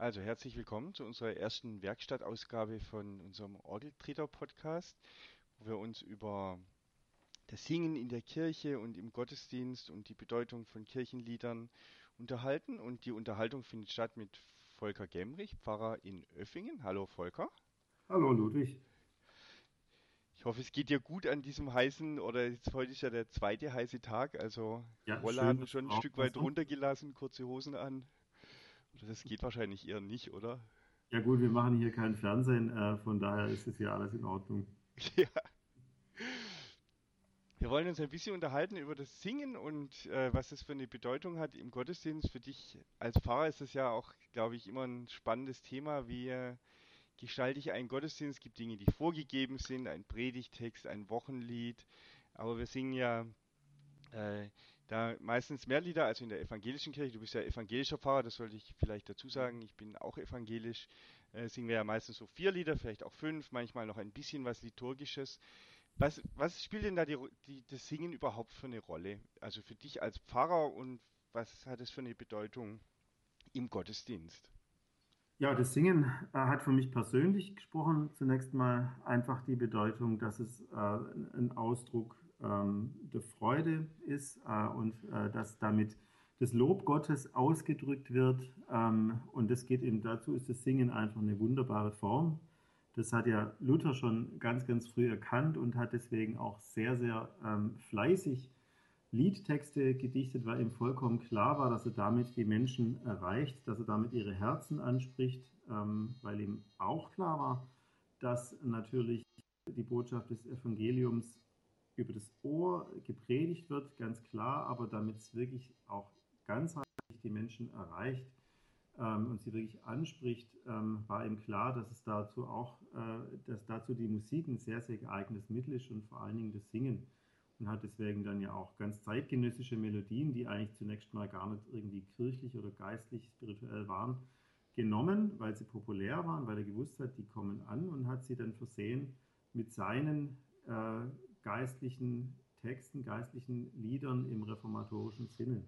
Also herzlich willkommen zu unserer ersten Werkstattausgabe von unserem Orgeltreter-Podcast, wo wir uns über das Singen in der Kirche und im Gottesdienst und die Bedeutung von Kirchenliedern unterhalten. Und die Unterhaltung findet statt mit Volker Gemrich, Pfarrer in Öffingen. Hallo Volker. Hallo Ludwig. Ich hoffe, es geht dir gut an diesem heißen, oder jetzt heute ist ja der zweite heiße Tag, also ja, Rollladen schon ein Stück weit runtergelassen, kurze Hosen an. Das geht wahrscheinlich eher nicht, oder? Ja gut, wir machen hier kein Fernsehen, äh, von daher ist es ja alles in Ordnung. Ja. Wir wollen uns ein bisschen unterhalten über das Singen und äh, was das für eine Bedeutung hat im Gottesdienst. Für dich als Pfarrer ist das ja auch, glaube ich, immer ein spannendes Thema. Wie äh, gestalte ich einen Gottesdienst? Es gibt Dinge, die vorgegeben sind, ein Predigtext, ein Wochenlied. Aber wir singen ja äh, da meistens mehr Lieder als in der evangelischen Kirche. Du bist ja evangelischer Pfarrer, das sollte ich vielleicht dazu sagen. Ich bin auch evangelisch. Äh, singen wir ja meistens so vier Lieder, vielleicht auch fünf, manchmal noch ein bisschen was Liturgisches. Was, was spielt denn da die, die, das Singen überhaupt für eine Rolle? Also für dich als Pfarrer und was hat es für eine Bedeutung im Gottesdienst? Ja, das Singen äh, hat für mich persönlich gesprochen zunächst mal einfach die Bedeutung, dass es äh, ein Ausdruck der Freude ist äh, und äh, dass damit das Lob Gottes ausgedrückt wird. Ähm, und das geht eben dazu, ist das Singen einfach eine wunderbare Form. Das hat ja Luther schon ganz, ganz früh erkannt und hat deswegen auch sehr, sehr ähm, fleißig Liedtexte gedichtet, weil ihm vollkommen klar war, dass er damit die Menschen erreicht, dass er damit ihre Herzen anspricht, ähm, weil ihm auch klar war, dass natürlich die Botschaft des Evangeliums über das Ohr gepredigt wird, ganz klar, aber damit es wirklich auch ganzheitlich die Menschen erreicht ähm, und sie wirklich anspricht, ähm, war ihm klar, dass es dazu auch, äh, dass dazu die Musik ein sehr, sehr geeignetes Mittel ist und vor allen Dingen das Singen. Und hat deswegen dann ja auch ganz zeitgenössische Melodien, die eigentlich zunächst mal gar nicht irgendwie kirchlich oder geistlich, spirituell waren, genommen, weil sie populär waren, weil er gewusst hat, die kommen an und hat sie dann versehen mit seinen äh, geistlichen Texten, geistlichen Liedern im reformatorischen Sinne.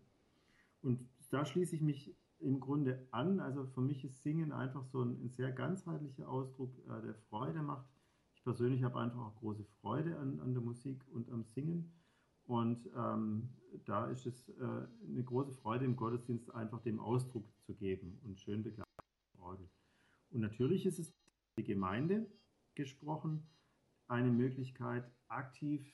Und da schließe ich mich im Grunde an. Also für mich ist Singen einfach so ein, ein sehr ganzheitlicher Ausdruck, äh, der Freude macht. Ich persönlich habe einfach auch große Freude an, an der Musik und am Singen. Und ähm, da ist es äh, eine große Freude im Gottesdienst, einfach dem Ausdruck zu geben und schön begleitet. Und natürlich ist es die Gemeinde gesprochen, eine Möglichkeit, aktiv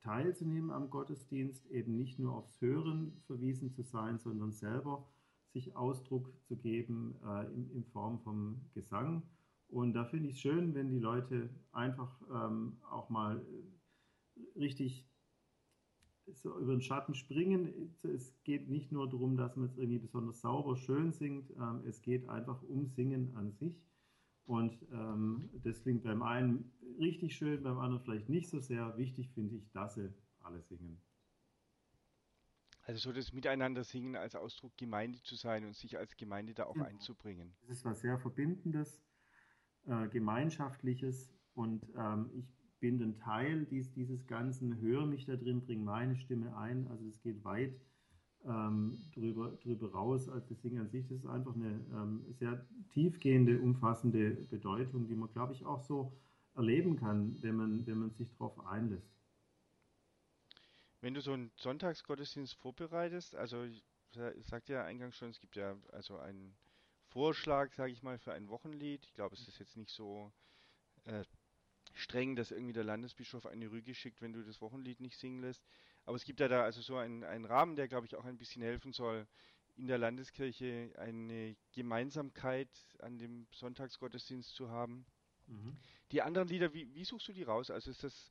teilzunehmen am Gottesdienst, eben nicht nur aufs Hören verwiesen zu sein, sondern selber sich Ausdruck zu geben äh, in, in, Form vom Gesang. Und da finde ich es schön, wenn die Leute einfach ähm, auch mal richtig so über den Schatten springen. Es geht nicht nur darum, dass man jetzt irgendwie besonders sauber schön singt, ähm, es geht einfach um Singen an sich. Und ähm, das klingt beim einen richtig schön, beim anderen vielleicht nicht so sehr. Wichtig finde ich, dass sie alle singen. Also so das Miteinander singen als Ausdruck Gemeinde zu sein und sich als Gemeinde da auch genau. einzubringen. Das ist was sehr Verbindendes, äh, Gemeinschaftliches und ähm, ich bin ein Teil dies, dieses Ganzen, höre mich da drin, bringe meine Stimme ein. Also es geht weit ähm, drüber, drüber raus als das Singen an sich. Das ist einfach eine ähm, sehr tiefgehende, umfassende Bedeutung, die man, glaube ich, auch so erleben kann, wenn man, wenn man sich darauf einlässt. Wenn du so einen Sonntagsgottesdienst vorbereitest, also ich sagte ja eingangs schon, es gibt ja also einen Vorschlag, sage ich mal, für ein Wochenlied. Ich glaube, es ist jetzt nicht so äh, streng, dass irgendwie der Landesbischof eine Rüge schickt, wenn du das Wochenlied nicht singen lässt. Aber es gibt ja da also so einen, einen Rahmen, der, glaube ich, auch ein bisschen helfen soll, in der Landeskirche eine Gemeinsamkeit an dem Sonntagsgottesdienst zu haben. Mhm. Die anderen Lieder, wie, wie, suchst du die raus? Also ist das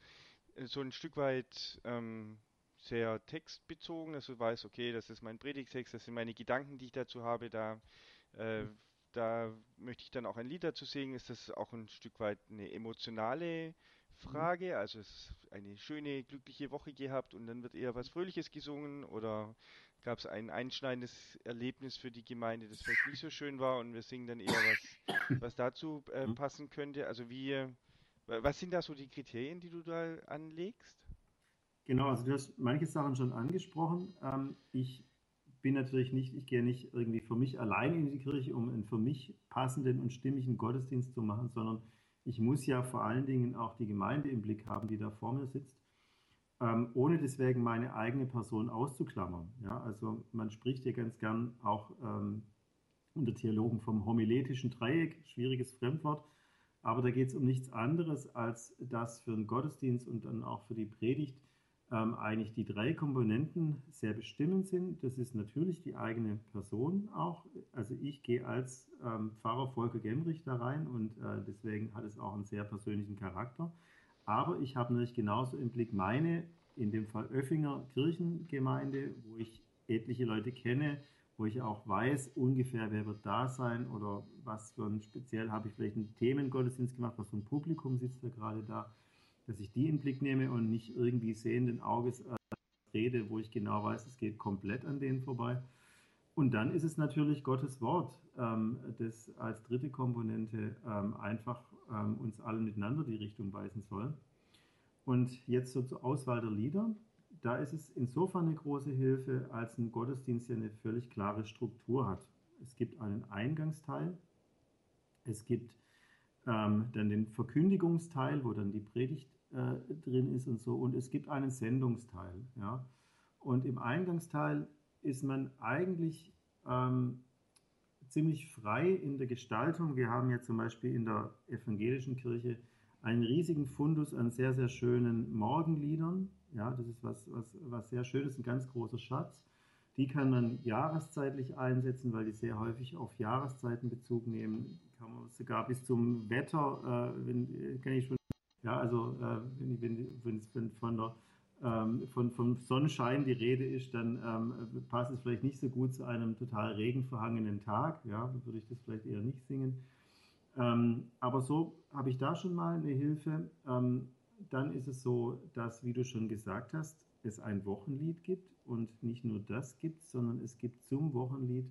äh, so ein Stück weit ähm, sehr textbezogen, dass du weißt, okay, das ist mein Predigtext, das sind meine Gedanken, die ich dazu habe, da äh, mhm da möchte ich dann auch ein Lied dazu singen. Ist das auch ein Stück weit eine emotionale Frage? Mhm. Also es ist eine schöne, glückliche Woche gehabt und dann wird eher was Fröhliches gesungen oder gab es ein einschneidendes Erlebnis für die Gemeinde, das vielleicht nicht so schön war und wir singen dann eher was, was dazu äh, mhm. passen könnte? Also wie, was sind da so die Kriterien, die du da anlegst? Genau, also du hast manche Sachen schon angesprochen. Ähm, ich bin natürlich nicht, ich gehe nicht irgendwie für mich allein in die Kirche, um einen für mich passenden und stimmigen Gottesdienst zu machen, sondern ich muss ja vor allen Dingen auch die Gemeinde im Blick haben, die da vor mir sitzt, ähm, ohne deswegen meine eigene Person auszuklammern. Ja, also man spricht ja ganz gern auch ähm, unter Theologen vom homiletischen Dreieck, schwieriges Fremdwort, aber da geht es um nichts anderes, als dass für den Gottesdienst und dann auch für die Predigt ähm, eigentlich die drei Komponenten sehr bestimmend sind. Das ist natürlich die eigene Person auch. Also ich gehe als ähm, Pfarrer Volker Gemrich da rein und äh, deswegen hat es auch einen sehr persönlichen Charakter. Aber ich habe natürlich genauso im Blick meine, in dem Fall Öffinger Kirchengemeinde, wo ich etliche Leute kenne, wo ich auch weiß ungefähr, wer wird da sein oder was für ein speziell habe ich vielleicht einen Themengottesdienst gemacht, was für ein Publikum sitzt da gerade da dass ich die in den Blick nehme und nicht irgendwie sehenden Auges äh, rede, wo ich genau weiß, es geht komplett an denen vorbei. Und dann ist es natürlich Gottes Wort, ähm, das als dritte Komponente ähm, einfach ähm, uns alle miteinander die Richtung weisen soll. Und jetzt so zur Auswahl der Lieder. Da ist es insofern eine große Hilfe, als ein Gottesdienst ja eine völlig klare Struktur hat. Es gibt einen Eingangsteil, es gibt ähm, dann den Verkündigungsteil, wo dann die Predigt äh, drin ist und so. Und es gibt einen Sendungsteil. Ja? Und im Eingangsteil ist man eigentlich ähm, ziemlich frei in der Gestaltung. Wir haben ja zum Beispiel in der evangelischen Kirche einen riesigen Fundus an sehr, sehr schönen Morgenliedern. Ja, das ist was, was, was sehr Schönes, ein ganz großer Schatz. Die kann man jahreszeitlich einsetzen, weil die sehr häufig auf Jahreszeiten Bezug nehmen. Kann man sogar bis zum Wetter, äh, wenn, äh, kann ich schon ja, also äh, wenn, wenn, wenn von, der, ähm, von, von Sonnenschein die Rede ist, dann ähm, passt es vielleicht nicht so gut zu einem total regenverhangenen Tag. Ja, würde ich das vielleicht eher nicht singen. Ähm, aber so habe ich da schon mal eine Hilfe. Ähm, dann ist es so, dass, wie du schon gesagt hast, es ein Wochenlied gibt und nicht nur das gibt, sondern es gibt zum Wochenlied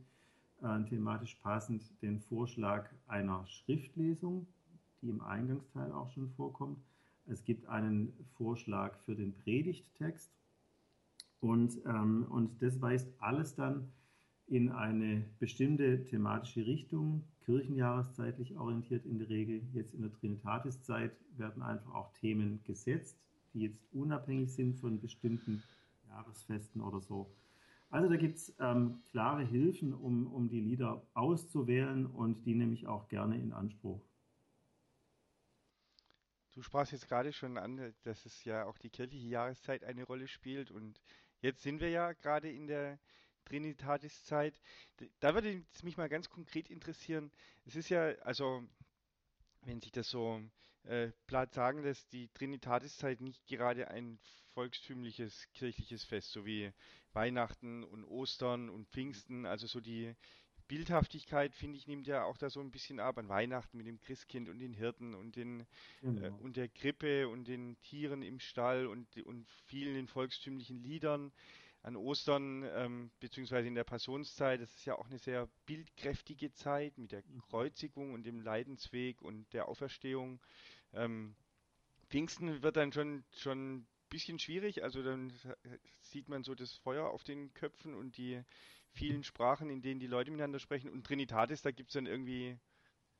äh, thematisch passend den Vorschlag einer Schriftlesung die im Eingangsteil auch schon vorkommt. Es gibt einen Vorschlag für den Predigttext und, ähm, und das weist alles dann in eine bestimmte thematische Richtung, kirchenjahreszeitlich orientiert in der Regel. Jetzt in der Trinitatiszeit werden einfach auch Themen gesetzt, die jetzt unabhängig sind von bestimmten Jahresfesten oder so. Also da gibt es ähm, klare Hilfen, um, um die Lieder auszuwählen und die nehme ich auch gerne in Anspruch. Du sprachst jetzt gerade schon an, dass es ja auch die kirchliche Jahreszeit eine Rolle spielt und jetzt sind wir ja gerade in der Trinitatiszeit. Da würde mich mal ganz konkret interessieren. Es ist ja, also wenn sich das so äh, platt sagen lässt, die Trinitatiszeit nicht gerade ein volkstümliches kirchliches Fest, so wie Weihnachten und Ostern und Pfingsten, also so die Bildhaftigkeit, finde ich, nimmt ja auch da so ein bisschen ab an Weihnachten mit dem Christkind und den Hirten und den äh, genau. äh, und der Krippe und den Tieren im Stall und, und vielen volkstümlichen Liedern. An Ostern, ähm, beziehungsweise in der Passionszeit, das ist ja auch eine sehr bildkräftige Zeit mit der mhm. Kreuzigung und dem Leidensweg und der Auferstehung. Ähm, Pfingsten wird dann schon, schon ein bisschen schwierig, also dann sieht man so das Feuer auf den Köpfen und die vielen Sprachen, in denen die Leute miteinander sprechen. Und Trinitatis, da gibt es dann irgendwie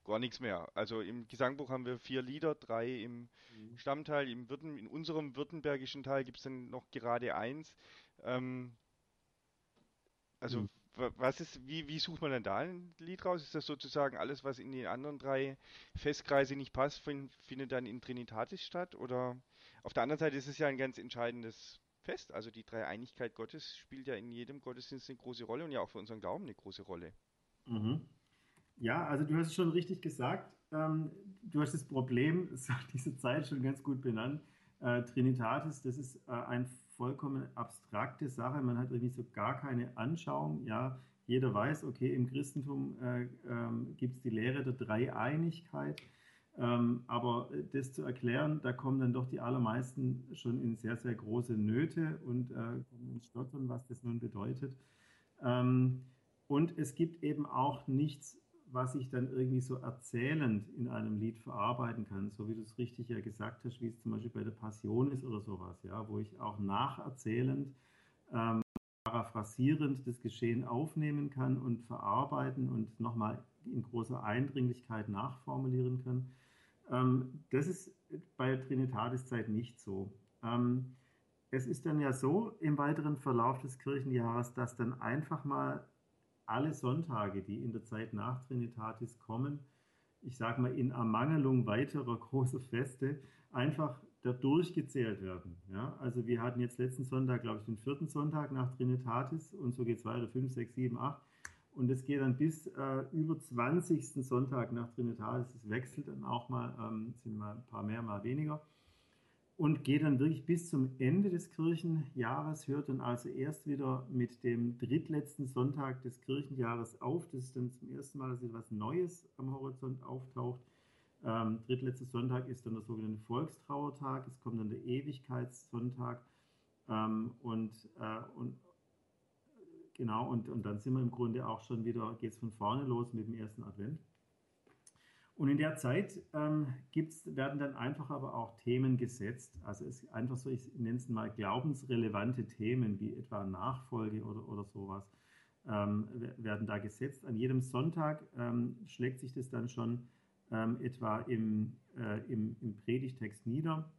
gar nichts mehr. Also im Gesangbuch haben wir vier Lieder, drei im mhm. Stammteil, im Würden, in unserem württembergischen Teil gibt es dann noch gerade eins. Ähm, also mhm. was ist, wie, wie sucht man denn da ein Lied raus? Ist das sozusagen alles, was in den anderen drei Festkreise nicht passt, find, findet dann in Trinitatis statt? Oder auf der anderen Seite ist es ja ein ganz entscheidendes fest. Also die Dreieinigkeit Gottes spielt ja in jedem Gottesdienst eine große Rolle und ja auch für unseren Glauben eine große Rolle. Mhm. Ja, also du hast es schon richtig gesagt. Ähm, du hast das Problem diese Zeit schon ganz gut benannt. Äh, Trinitatis, das ist äh, eine vollkommen abstrakte Sache. Man hat irgendwie so gar keine Anschauung. Ja, jeder weiß, okay, im Christentum äh, ähm, gibt es die Lehre der Dreieinigkeit. Ähm, aber das zu erklären, da kommen dann doch die allermeisten schon in sehr, sehr große Nöte und äh, kommen ins Stottern, was das nun bedeutet. Ähm, und es gibt eben auch nichts, was ich dann irgendwie so erzählend in einem Lied verarbeiten kann, so wie du es richtig ja gesagt hast, wie es zum Beispiel bei der Passion ist oder sowas, ja, wo ich auch nacherzählend ähm, paraphrasierend das Geschehen aufnehmen kann und verarbeiten und nochmal in großer Eindringlichkeit nachformulieren kann. Ähm, das ist bei Trinitatiszeit nicht so. Ähm, es ist dann ja so im weiteren Verlauf des Kirchenjahres, dass dann einfach mal alle Sonntage, die in der Zeit nach Trinitatis kommen, ich sage mal in Ermangelung weiterer großer Feste, einfach da durchgezählt werden. Ja? Also wir hatten jetzt letzten Sonntag, glaube ich, den vierten Sonntag nach Trinitatis und so geht es weiter, 5, 6, 7, 8. Und es geht dann bis äh, über 20. Sonntag nach Trinitatis. Es wechselt dann auch mal, ähm, sind mal ein paar mehr, mal weniger. Und geht dann wirklich bis zum Ende des Kirchenjahres, hört dann also erst wieder mit dem drittletzten Sonntag des Kirchenjahres auf. Das ist dann zum ersten Mal, dass etwas Neues am Horizont auftaucht. Ähm, drittletzter Sonntag ist dann der sogenannte Volkstrauertag. Es kommt dann der Ewigkeitssonntag. Ähm, und, äh, und, Genau, und, und dann sind wir im Grunde auch schon wieder, geht es von vorne los mit dem ersten Advent. Und in der Zeit ähm, gibt's, werden dann einfach aber auch Themen gesetzt. Also es ist einfach so, ich nenne es mal glaubensrelevante Themen, wie etwa Nachfolge oder, oder sowas, ähm, werden da gesetzt. An jedem Sonntag ähm, schlägt sich das dann schon ähm, etwa im, äh, im, im Predigtext nieder.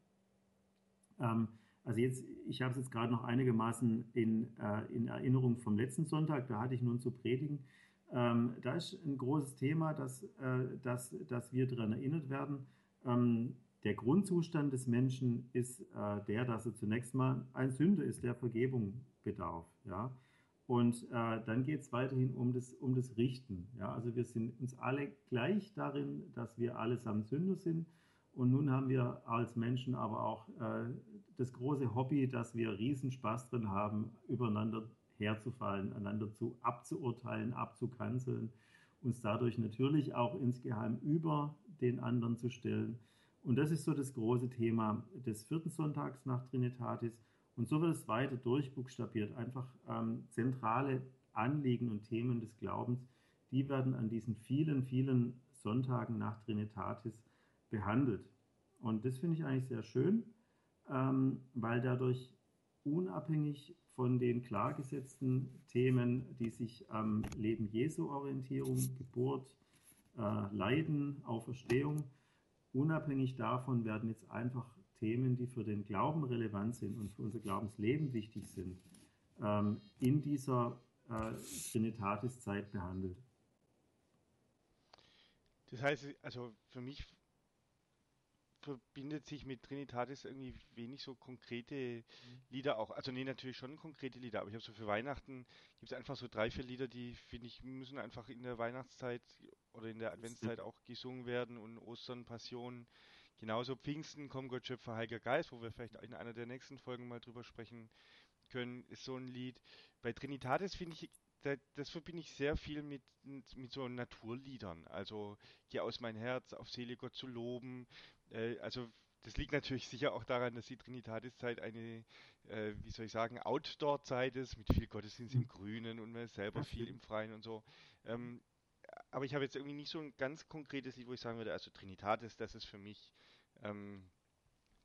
Also jetzt, ich habe es jetzt gerade noch einigermaßen in, äh, in Erinnerung vom letzten Sonntag, da hatte ich nun zu predigen. Ähm, da ist ein großes Thema, dass, äh, dass, dass wir daran erinnert werden. Ähm, der Grundzustand des Menschen ist äh, der, dass er zunächst mal ein Sünder ist, der Vergebung bedarf. Ja? Und äh, dann geht es weiterhin um das, um das Richten. Ja? Also wir sind uns alle gleich darin, dass wir allesamt Sünder sind und nun haben wir als Menschen aber auch äh, das große Hobby, dass wir Riesenspaß drin haben, übereinander herzufallen, einander zu abzuurteilen, abzukanzeln, uns dadurch natürlich auch insgeheim über den anderen zu stellen. Und das ist so das große Thema des vierten Sonntags nach Trinitatis. Und so wird es weiter durchbuchstabiert. Einfach ähm, zentrale Anliegen und Themen des Glaubens, die werden an diesen vielen, vielen Sonntagen nach Trinitatis behandelt. Und das finde ich eigentlich sehr schön, ähm, weil dadurch unabhängig von den klar gesetzten Themen, die sich am Leben Jesu Orientierung, Geburt, äh, Leiden, Auferstehung, unabhängig davon werden jetzt einfach Themen, die für den Glauben relevant sind und für unser Glaubensleben wichtig sind, ähm, in dieser äh, Trinitatis-Zeit behandelt. Das heißt, also für mich verbindet sich mit Trinitatis irgendwie wenig so konkrete mhm. Lieder auch. Also nee, natürlich schon konkrete Lieder, aber ich habe so für Weihnachten gibt es einfach so drei, vier Lieder, die finde ich müssen einfach in der Weihnachtszeit oder in der Adventszeit auch gesungen werden und Ostern, Passion, genauso Pfingsten, Komm Gott Schöpfer, Heiliger Geist, wo wir vielleicht in einer der nächsten Folgen mal drüber sprechen können, ist so ein Lied. Bei Trinitatis finde ich das verbinde ich sehr viel mit, mit so Naturliedern. Also Geh aus mein Herz, auf Seele Gott zu loben, äh, also das liegt natürlich sicher auch daran, dass die Trinitatiszeit eine, äh, wie soll ich sagen, Outdoor-Zeit ist, mit viel Gottesdienst im mhm. Grünen und man ist selber viel im Freien und so. Ähm, aber ich habe jetzt irgendwie nicht so ein ganz konkretes Lied, wo ich sagen würde, also Trinitatis, das ist für mich ähm,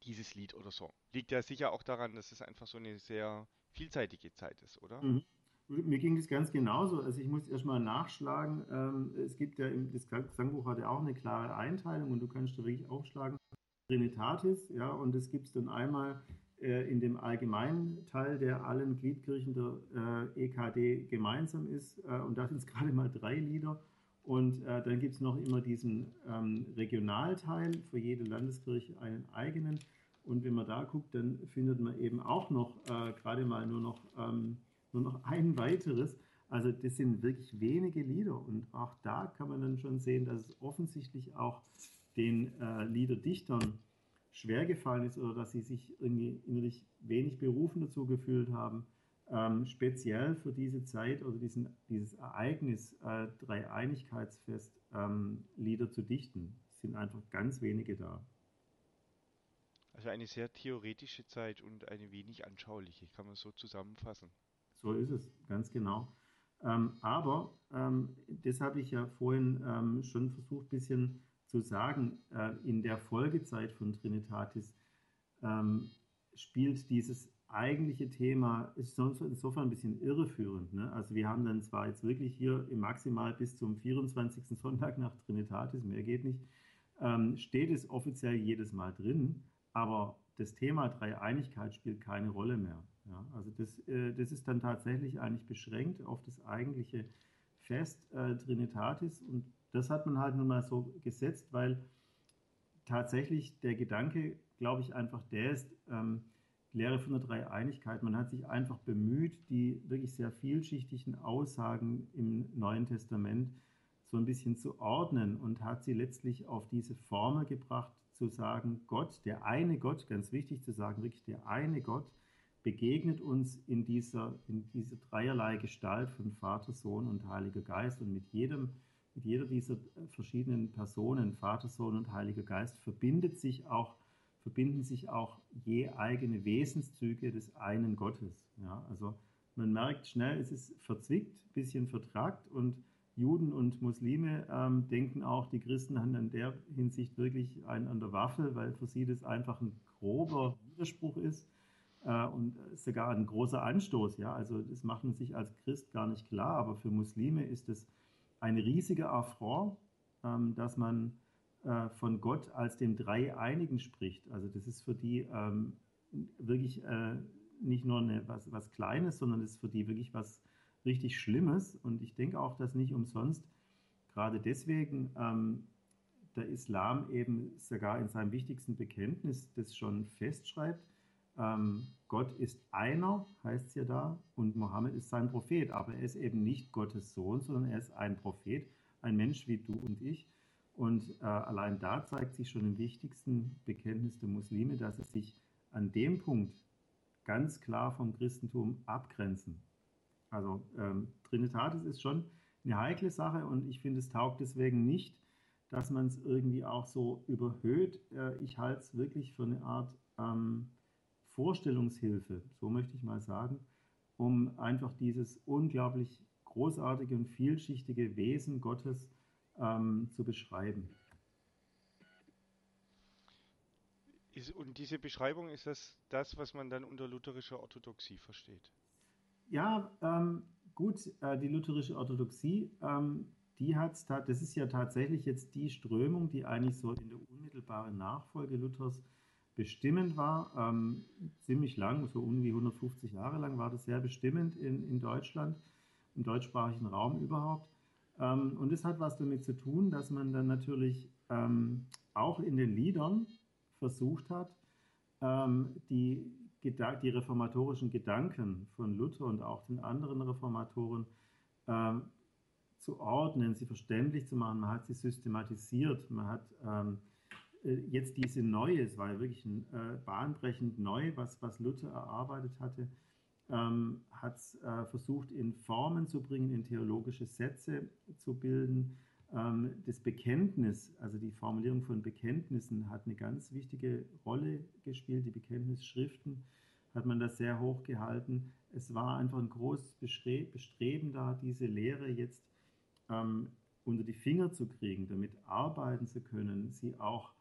dieses Lied oder so. Liegt ja sicher auch daran, dass es einfach so eine sehr vielseitige Zeit ist, oder? Mhm. Mir ging das ganz genauso. Also ich muss erstmal nachschlagen. Ähm, es gibt ja, im, das Gesangbuch hat ja auch eine klare Einteilung und du kannst da wirklich aufschlagen. Trinitatis, ja, und das gibt es dann einmal äh, in dem allgemeinen Teil, der allen Gliedkirchen der äh, EKD gemeinsam ist. Äh, und da sind es gerade mal drei Lieder. Und äh, dann gibt es noch immer diesen ähm, Regionalteil, für jede Landeskirche einen eigenen. Und wenn man da guckt, dann findet man eben auch noch äh, gerade mal nur noch ähm, nur noch ein weiteres. Also das sind wirklich wenige Lieder und auch da kann man dann schon sehen, dass es offensichtlich auch den äh, Liederdichtern schwer gefallen ist oder dass sie sich irgendwie innerlich wenig berufen dazu gefühlt haben, ähm, speziell für diese Zeit oder diesen, dieses Ereignis äh, Dreieinigkeitsfest ähm, Lieder zu dichten. Es sind einfach ganz wenige da. Also eine sehr theoretische Zeit und eine wenig anschauliche, kann man so zusammenfassen. So ist es, ganz genau. Ähm, aber ähm, das habe ich ja vorhin ähm, schon versucht, ein bisschen zu sagen. Äh, in der Folgezeit von Trinitatis ähm, spielt dieses eigentliche Thema ist insofern ein bisschen irreführend. Ne? Also wir haben dann zwar jetzt wirklich hier im Maximal bis zum 24. Sonntag nach Trinitatis, mehr geht nicht, ähm, steht es offiziell jedes Mal drin, aber das Thema Dreieinigkeit spielt keine Rolle mehr. Ja? Also das, äh, das ist dann tatsächlich eigentlich beschränkt auf das eigentliche Fest äh, Trinitatis und das hat man halt nun mal so gesetzt, weil tatsächlich der Gedanke, glaube ich, einfach der ist, ähm, Lehre von der Dreieinigkeit. Man hat sich einfach bemüht, die wirklich sehr vielschichtigen Aussagen im Neuen Testament so ein bisschen zu ordnen und hat sie letztlich auf diese Formel gebracht, zu sagen, Gott, der eine Gott, ganz wichtig zu sagen, wirklich der eine Gott, begegnet uns in dieser, in dieser dreierlei Gestalt von Vater, Sohn und Heiliger Geist und mit jedem, mit jeder dieser verschiedenen Personen, Vater, Sohn und Heiliger Geist, verbindet sich auch verbinden sich auch je eigene Wesenszüge des einen Gottes. Ja, also man merkt schnell, es ist verzwickt, ein bisschen vertragt und Juden und Muslime ähm, denken auch, die Christen haben in der Hinsicht wirklich einen an der Waffel, weil für sie das einfach ein grober Widerspruch ist äh, und sogar ein großer Anstoß. Ja? Also das macht man sich als Christ gar nicht klar, aber für Muslime ist es eine riesige Affront, ähm, dass man äh, von Gott als dem Dreieinigen spricht. Also das ist für die ähm, wirklich äh, nicht nur eine, was, was Kleines, sondern das ist für die wirklich was richtig Schlimmes. Und ich denke auch, dass nicht umsonst gerade deswegen ähm, der Islam eben sogar in seinem wichtigsten Bekenntnis das schon festschreibt. Ähm, Gott ist einer, heißt es ja da, und Mohammed ist sein Prophet. Aber er ist eben nicht Gottes Sohn, sondern er ist ein Prophet, ein Mensch wie du und ich. Und äh, allein da zeigt sich schon im wichtigsten Bekenntnis der Muslime, dass sie sich an dem Punkt ganz klar vom Christentum abgrenzen. Also ähm, Trinitatis ist schon eine heikle Sache und ich finde, es taugt deswegen nicht, dass man es irgendwie auch so überhöht. Äh, ich halte es wirklich für eine Art ähm, Vorstellungshilfe, so möchte ich mal sagen, um einfach dieses unglaublich großartige und vielschichtige Wesen Gottes ähm, zu beschreiben. Und diese Beschreibung ist das, das, was man dann unter lutherischer Orthodoxie versteht? Ja, ähm, gut, äh, die lutherische Orthodoxie, ähm, die hat das ist ja tatsächlich jetzt die Strömung, die eigentlich so in der unmittelbaren Nachfolge Luthers bestimmend war. Ähm, ziemlich lang, so um die 150 Jahre lang war das sehr bestimmend in, in Deutschland, im deutschsprachigen Raum überhaupt. Ähm, und es hat was damit zu tun, dass man dann natürlich ähm, auch in den Liedern versucht hat, ähm, die, die reformatorischen Gedanken von Luther und auch den anderen Reformatoren ähm, zu ordnen, sie verständlich zu machen. Man hat sie systematisiert. Man hat ähm, äh, jetzt diese neue, es war ja wirklich ein, äh, bahnbrechend neu, was, was Luther erarbeitet hatte, ähm, hat es äh, versucht, in Formen zu bringen, in theologische Sätze zu bilden. Ähm, das Bekenntnis, also die Formulierung von Bekenntnissen, hat eine ganz wichtige Rolle gespielt. Die Bekenntnisschriften hat man da sehr hoch gehalten. Es war einfach ein großes Bestreben da, diese Lehre jetzt ähm, unter die Finger zu kriegen, damit arbeiten zu können, sie auch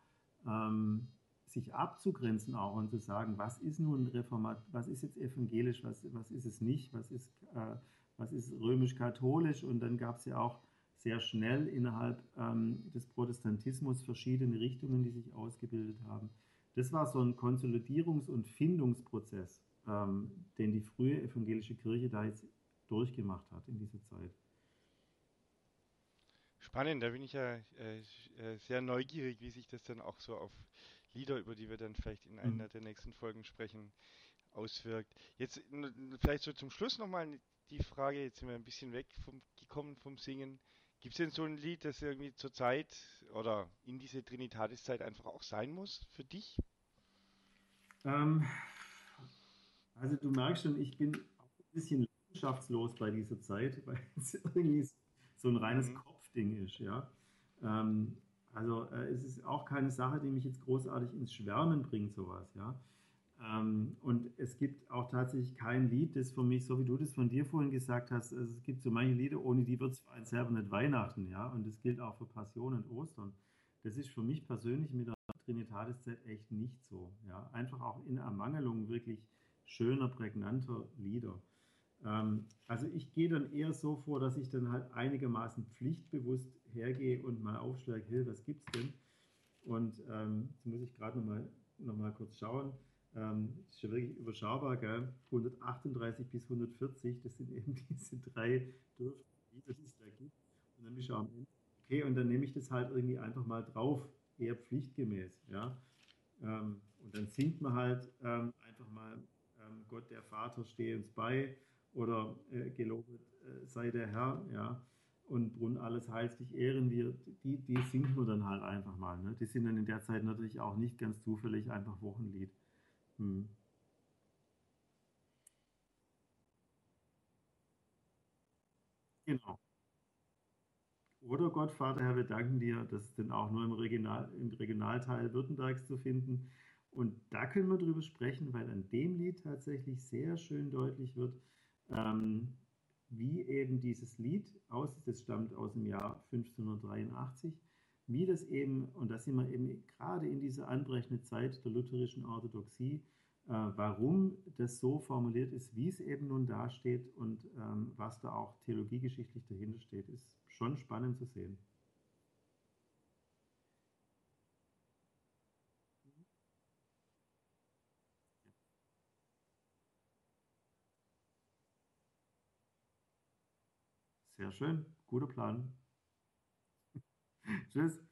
ähm, sich abzugrenzen auch und zu sagen, was ist nun Reformat, was ist jetzt evangelisch, was, was ist es nicht, was ist, äh, ist römisch-katholisch und dann gab es ja auch sehr schnell innerhalb ähm, des Protestantismus verschiedene Richtungen, die sich ausgebildet haben. Das war so ein Konsolidierungs- und Findungsprozess, ähm, den die frühe evangelische Kirche da jetzt durchgemacht hat in dieser Zeit. Spannend, da bin ich ja äh, äh sehr neugierig, wie sich das dann auch so auf Lieder, über die wir dann vielleicht in einer mhm. der nächsten Folgen sprechen, auswirkt. Jetzt vielleicht so zum Schluss nochmal die Frage, jetzt sind wir ein bisschen weggekommen vom Singen. Gibt es denn so ein Lied, das irgendwie zur Zeit oder in diese Trinitatis-Zeit einfach auch sein muss für dich? Ähm, also du merkst schon, ich bin auch ein bisschen leidenschaftslos bei dieser Zeit, weil es irgendwie so ein reines mhm. Kopfding ist, ja. Ähm, also äh, es ist auch keine Sache, die mich jetzt großartig ins Schwärmen bringt, sowas, ja. Ähm, und es gibt auch tatsächlich kein Lied, das für mich, so wie du das von dir vorhin gesagt hast, also es gibt so manche Lieder, ohne die wird es für einen selber nicht Weihnachten, ja. Und das gilt auch für Passion und Ostern. Das ist für mich persönlich mit der Trinitatiszeit echt nicht so, ja. Einfach auch in Ermangelung wirklich schöner, prägnanter Lieder. Ähm, also ich gehe dann eher so vor, dass ich dann halt einigermaßen pflichtbewusst hergehe und mal aufschlage, hey, was gibt's denn? Und ähm, jetzt muss ich gerade nochmal noch mal kurz schauen. Ähm, das ist ja wirklich überschaubar, gell? 138 bis 140, das sind eben diese drei Dürfte, die es da gibt. Und dann am Ende, okay, und dann nehme ich das halt irgendwie einfach mal drauf, eher pflichtgemäß, ja. Ähm, und dann singt man halt ähm, einfach mal, ähm, Gott der Vater stehe uns bei oder äh, gelobet äh, sei der Herr, ja. Und Brunn alles heißt dich ehren wir, die, die singt man dann halt einfach mal. Ne? Die sind dann in der Zeit natürlich auch nicht ganz zufällig einfach Wochenlied. Hm. Genau. Oder Gott, Vater, Herr, wir danken dir, das ist dann auch nur im, Regional, im Regionalteil Württembergs zu finden. Und da können wir drüber sprechen, weil an dem Lied tatsächlich sehr schön deutlich wird, ähm, wie eben dieses Lied aus, das stammt aus dem Jahr 1583, wie das eben, und da sind wir eben gerade in dieser anbrechenden Zeit der lutherischen Orthodoxie, äh, warum das so formuliert ist, wie es eben nun dasteht und ähm, was da auch theologiegeschichtlich dahinter steht, ist schon spannend zu sehen. Schön, guter Plan. Tschüss.